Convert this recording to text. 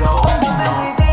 pero